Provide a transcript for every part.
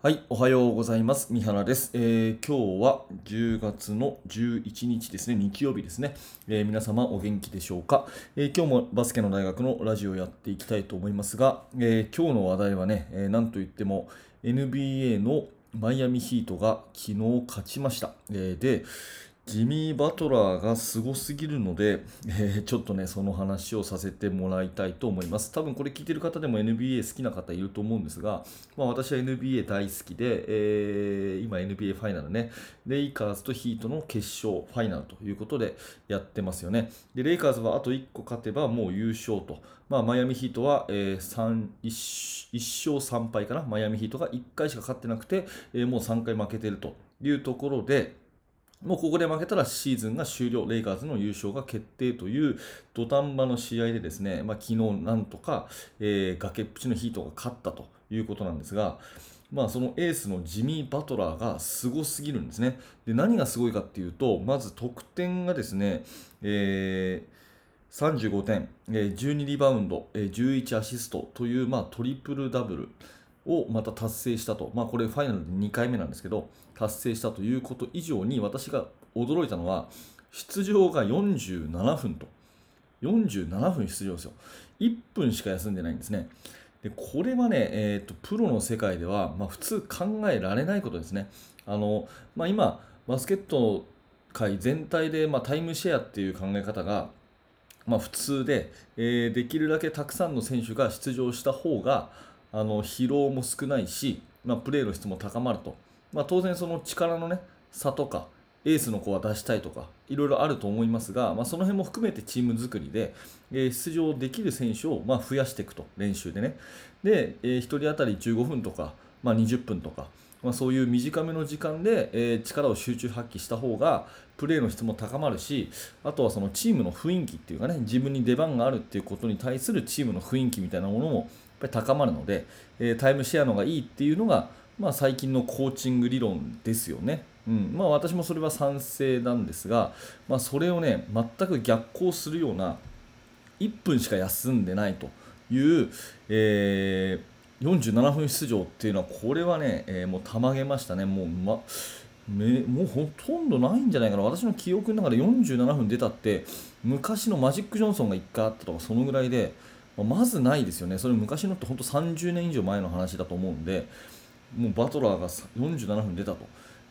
はい、おはようございます。三原です。えー今日は10月の11日ですね、日曜日ですね。えー皆様お元気でしょうか、えー今日もバスケの大学のラジオをやっていきたいと思いますが、え今日の話題はね、えーなんといっても NBA のマイアミヒートが昨日勝ちました。えで、ジミー・バトラーがすごすぎるので、えーちょっとね、その話をさせてもらいたいと思います。多分これ聞いてる方でも NBA 好きな方いると思うんですが、まあ、私は NBA 大好きで、えー今 NBA ファイナルね、レイカーズとヒートの決勝、ファイナルということでやってますよね。で、レイカーズはあと1個勝てばもう優勝と。まあ、マイアミヒートは、えー、3 1, 1勝3敗かな。マイアミヒートが1回しか勝ってなくて、えーもう3回負けてるというところで、もうここで負けたらシーズンが終了、レイカーズの優勝が決定という土壇場の試合でですね、まあ、昨日なんとか、えー崖っぷちのヒートが勝ったということなんですが、まあ、そのエースのジミー・バトラーがすごすぎるんですね。で何がすごいかっていうと、まず得点がですね、えー35点、12リバウンド、11アシストという、まあ、トリプルダブルをまた達成したと、まあ、これファイナルで2回目なんですけど、達成したということ以上に私が驚いたのは、出場が47分と、47分出場ですよ。1分しか休んでないんですね。でこれはね、えーと、プロの世界では、まあ、普通考えられないことですね。あのまあ、今、バスケット界全体で、まあ、タイムシェアっていう考え方が、まあ、普通で、えーできるだけたくさんの選手が出場した方があの疲労も少ないし、まあ、プレーの質も高まると、まあ、当然その力の、ね、差とかエースの子は出したいとかいろいろあると思いますが、まあ、その辺も含めてチーム作りで、えー出場できる選手を、まあ、増やしていくと練習でね。で、え1人当たり15分とか、まあ、20分とか、まあ、そういう短めの時間で、えー力を集中発揮した方がプレーの質も高まるしあとはそのチームの雰囲気っていうかね自分に出番があるっていうことに対するチームの雰囲気みたいなものもぱり高まるので、えータイムシェアのがいいっていうのが、まあ、最近のコーチング理論ですよね。うんまあ、私もそれは賛成なんですが、まあ、それをね全く逆行するような1分しか休んでないという、えー47分出場っていうのはこれはね、えーもうたまげましたね。もうまめもうほとんどないんじゃないかな、私の記憶の中で47分出たって、昔のマジック・ジョンソンが1回あったとか、そのぐらいで、ままずないですよね、それ昔のって本当30年以上前の話だと思うんで、もうバトラーが47分出たと。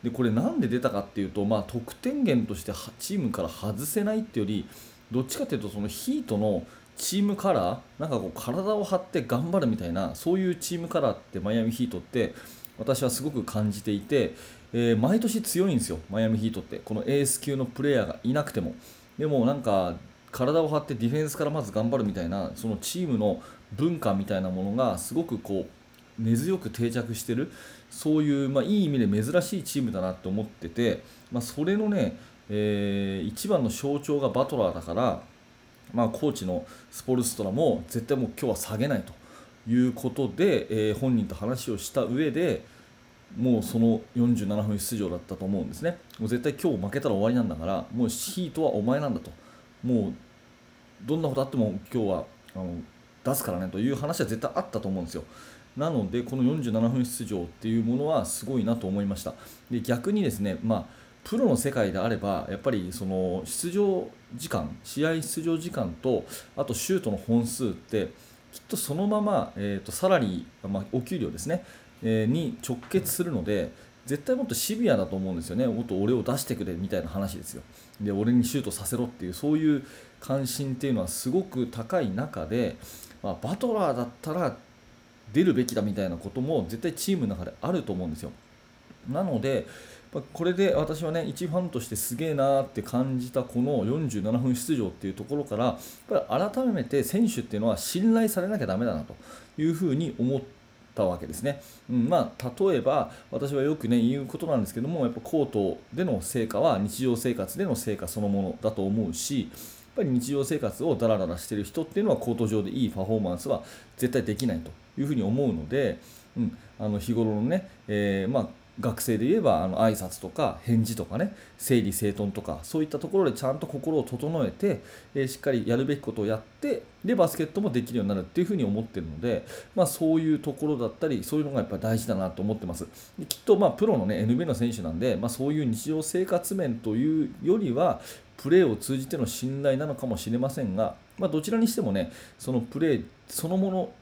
でこれなんで出たかっていうと、まあ、得点源としてチームから外せないっていうよりどっちかというとそのヒートのチームカラーなんかこう体を張って頑張るみたいなそういうチームカラーってマイアミヒートって私はすごく感じていて、えー毎年強いんですよ、マイアミヒートって。このエース級のプレイヤーがいなくても。でもなんか体を張ってディフェンスからまず頑張るみたいなそのチームの文化みたいなものがすごくこう根強く定着してるそういう、まあ、いい意味で珍しいチームだなって思ってて、まあ、それのね、えー一番の象徴がバトラーだから、まあ、コーチのスポルストラも絶対もう今日は下げないということで、えー本人と話をした上でもうその47分出場だったと思うんですね。もう絶対今日負けたら終わりなんだからもうヒートはお前なんだともうどんなことあっても今日はあの出すからねという話は絶対あったと思うんですよ。なので、この47分出場っていうものはすごいなと思いました。で逆にですね、まあ、プロの世界であれば、やっぱりその出場時間、試合出場時間と、あとシュートの本数って、きっとそのまま、えー、とサラリー、まあ、お給料ですね、えーに直結するので、絶対もっとシビアだと思うんですよね、もっと俺を出してくれみたいな話ですよ。で、俺にシュートさせろっていう、そういう関心っていうのはすごく高い中で、まあ、バトラーだったら出るべきだみたいなことも絶対チームの中であると思うんですよ。なので、これで私はね、一ファンとしてすげえなーって感じたこの47分出場っていうところから、やっぱり改めて選手っていうのは信頼されなきゃだめだなというふうに思ったわけですね。うんまあ、例えば、私はよく、ね、言うことなんですけども、やっぱコートでの成果は日常生活での成果そのものだと思うし、ぱり日常生活をダラダラしてる人っていうのはコート上でいいパフォーマンスは絶対できないというふうに思うので、うん、あの日頃のね、えーまあ、学生で言えばあの挨拶とか返事とかね整理整頓とかそういったところでちゃんと心を整えて、えー、しっかりやるべきことをやってでバスケットもできるようになるっていうふうに思ってるので、まあ、そういうところだったりそういうのがやっぱ大事だなと思ってます。できっとまあプロの、ね、NBA の選手なんで、まあ、そういう日常生活面というよりはプレーを通じての信頼なのかもしれませんが、まあ、どちらにしてもねそのプレーそのもの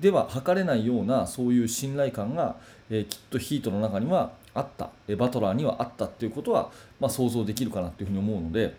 では測れないようなそういう信頼感が、えー、きっとヒートの中にはあった、バトラーにはあったっていうことは、まあ、想像できるかなというふうに思うのでやっ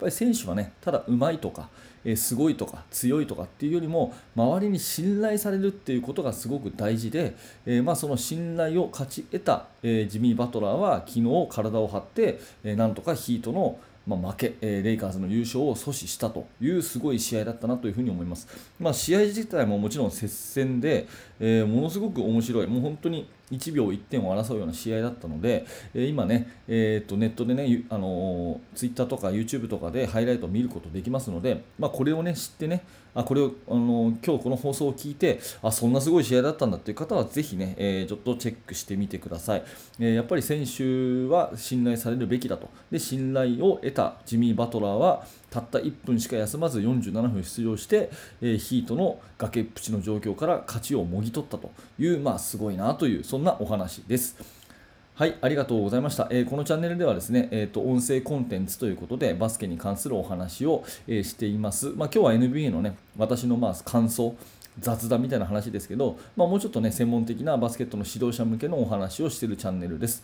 ぱり選手はねただうまいとか、えー、すごいとか強いとかっていうよりも周りに信頼されるっていうことがすごく大事で、えー、まあ、その信頼を勝ち得た、えジミー・バトラーは昨日体を張って、えなんとかヒートのまあ、負け、えー、レイカーズの優勝を阻止したというすごい試合だったなというふに思います。まあ、試合自体ももちろん接戦で、えー、ものすごく面白い、もう本当に1秒1点を争うような試合だったので、え、今ね、えー、とネットでね、あのー、Twitter とか YouTube とかでハイライトを見ることできますので、まあ、これをね、知ってね、あこれを、あの今日この放送を聞いてあそんなすごい試合だったんだっていう方はぜひね、えー、ちょっとチェックしてみてください、え、やっぱり選手は信頼されるべきだと。で信頼を得たジミー・バトラーはたった1分しか休まず47分出場して、え、ヒートの崖っぷちの状況から勝ちをもぎ取ったという、まあ、すごいなというそんなお話です。はい、ありがとうございました。えー、このチャンネルではですね、えーと、音声コンテンツということで、バスケに関するお話を、えー、しています。まあ、今日は NBA のね、私のまあ感想、雑談みたいな話ですけど、まあ、もうちょっとね、専門的なバスケットの指導者向けのお話をしているチャンネルです。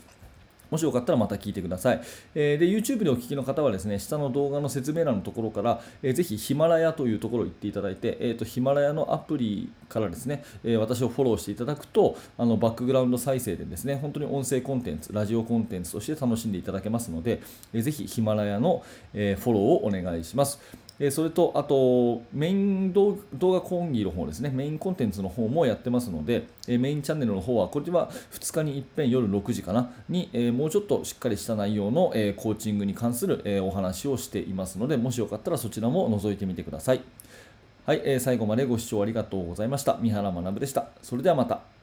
もしよかったらまた聞いてください。えー、で YouTube でお聞きの方はですね、下の動画の説明欄のところから、えー、ぜひヒマラヤというところを行っていただいて、えーと、ヒマラヤのアプリからですね、えー、私をフォローしていただくと、あのバックグラウンド再生でですね、本当に音声コンテンツ、ラジオコンテンツとして楽しんでいただけますので、えー、ぜひヒマラヤの、え、フォローをお願いします。えそれと、あと、メイン動画講義の方ですね、メインコンテンツの方もやってますので、えメインチャンネルの方は、これは2日に一遍夜6時かな、に、えもうちょっとしっかりした内容の、えコーチングに関する、えお話をしていますので、もしよかったらそちらも覗いてみてください。はい、え最後までご視聴ありがとうございました。三原学でした。それではまた。